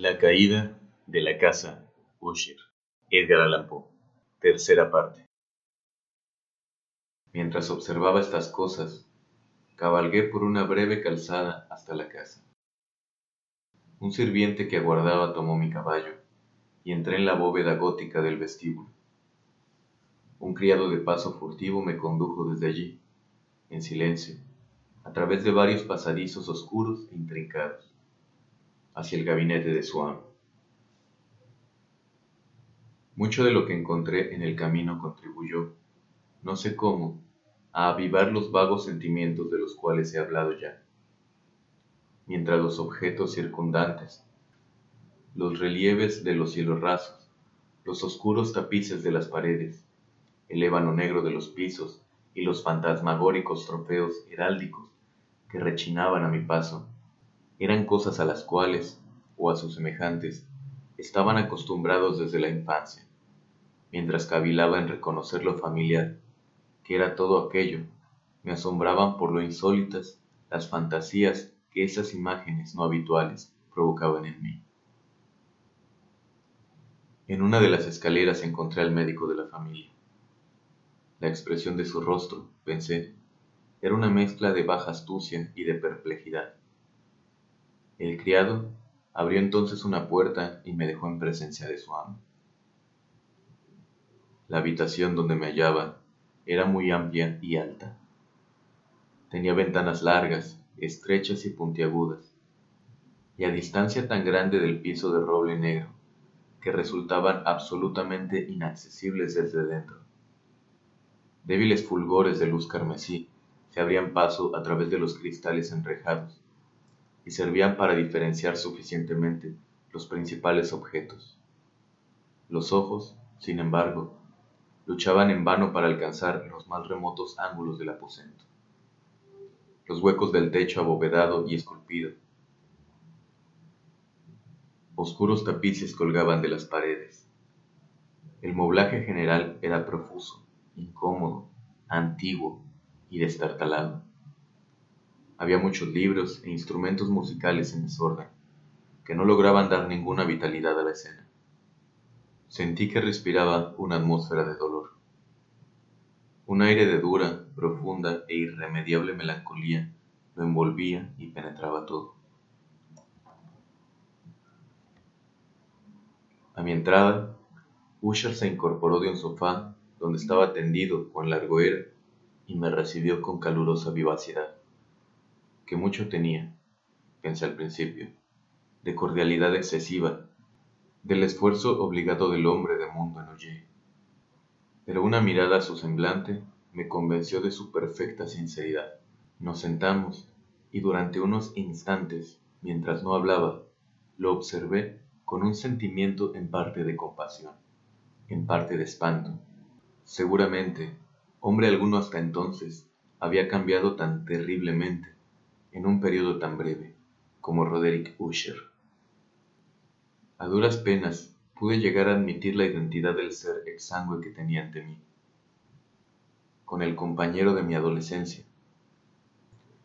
La caída de la casa Usher. Edgar Allan Poe. Tercera parte. Mientras observaba estas cosas, cabalgué por una breve calzada hasta la casa. Un sirviente que aguardaba tomó mi caballo y entré en la bóveda gótica del vestíbulo. Un criado de paso furtivo me condujo desde allí, en silencio, a través de varios pasadizos oscuros e intrincados, hacia el gabinete de su amo. Mucho de lo que encontré en el camino contribuyó, no sé cómo, a avivar los vagos sentimientos de los cuales he hablado ya. Mientras los objetos circundantes, los relieves de los cielos rasos, los oscuros tapices de las paredes, el ébano negro de los pisos y los fantasmagóricos trofeos heráldicos que rechinaban a mi paso, eran cosas a las cuales, o a sus semejantes, estaban acostumbrados desde la infancia, mientras cavilaba en reconocer lo familiar, que era todo aquello, me asombraban por lo insólitas las fantasías que esas imágenes no habituales provocaban en mí. En una de las escaleras encontré al médico de la familia. La expresión de su rostro, pensé, era una mezcla de baja astucia y de perplejidad. El criado abrió entonces una puerta y me dejó en presencia de su amo. La habitación donde me hallaba era muy amplia y alta. Tenía ventanas largas, estrechas y puntiagudas, y a distancia tan grande del piso de roble negro que resultaban absolutamente inaccesibles desde dentro. Débiles fulgores de luz carmesí se abrían paso a través de los cristales enrejados y servían para diferenciar suficientemente los principales objetos. Los ojos, sin embargo, luchaban en vano para alcanzar los más remotos ángulos del aposento. Los huecos del techo abovedado y esculpido. Oscuros tapices colgaban de las paredes. El moblaje general era profuso incómodo, antiguo y destartalado. Había muchos libros e instrumentos musicales en desorden, que no lograban dar ninguna vitalidad a la escena. Sentí que respiraba una atmósfera de dolor. Un aire de dura, profunda e irremediable melancolía lo envolvía y penetraba todo. A mi entrada, Usher se incorporó de un sofá donde estaba tendido con largo era, y me recibió con calurosa vivacidad, que mucho tenía, pensé al principio, de cordialidad excesiva, del esfuerzo obligado del hombre de mundo en huye. Pero una mirada a su semblante me convenció de su perfecta sinceridad. Nos sentamos y durante unos instantes, mientras no hablaba, lo observé con un sentimiento en parte de compasión, en parte de espanto, Seguramente, hombre alguno hasta entonces había cambiado tan terriblemente en un periodo tan breve como Roderick Usher. A duras penas pude llegar a admitir la identidad del ser exangüe que tenía ante mí, con el compañero de mi adolescencia.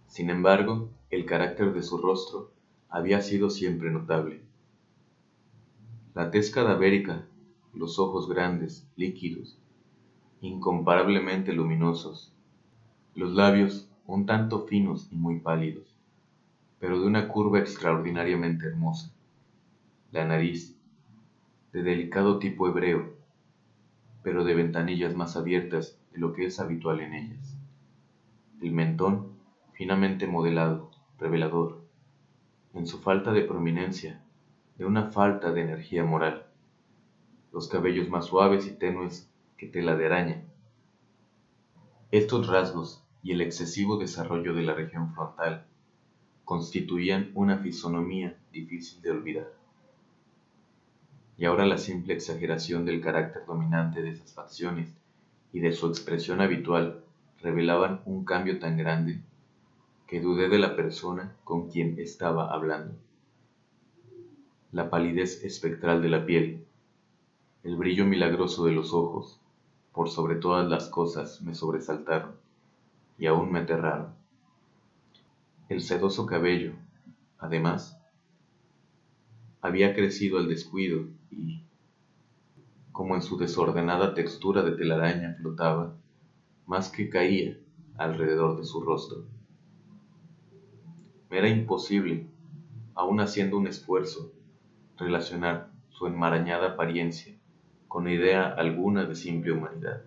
Sin embargo, el carácter de su rostro había sido siempre notable. La tez cadavérica, los ojos grandes, líquidos, incomparablemente luminosos, los labios un tanto finos y muy pálidos, pero de una curva extraordinariamente hermosa, la nariz de delicado tipo hebreo, pero de ventanillas más abiertas de lo que es habitual en ellas, el mentón finamente modelado, revelador, en su falta de prominencia, de una falta de energía moral, los cabellos más suaves y tenues tela de araña. Estos rasgos y el excesivo desarrollo de la región frontal constituían una fisonomía difícil de olvidar. Y ahora la simple exageración del carácter dominante de esas facciones y de su expresión habitual revelaban un cambio tan grande que dudé de la persona con quien estaba hablando. La palidez espectral de la piel, el brillo milagroso de los ojos, por sobre todas las cosas me sobresaltaron y aún me aterraron. El sedoso cabello, además, había crecido el descuido y, como en su desordenada textura de telaraña flotaba, más que caía alrededor de su rostro. Me era imposible, aun haciendo un esfuerzo, relacionar su enmarañada apariencia con idea alguna de simple humanidad.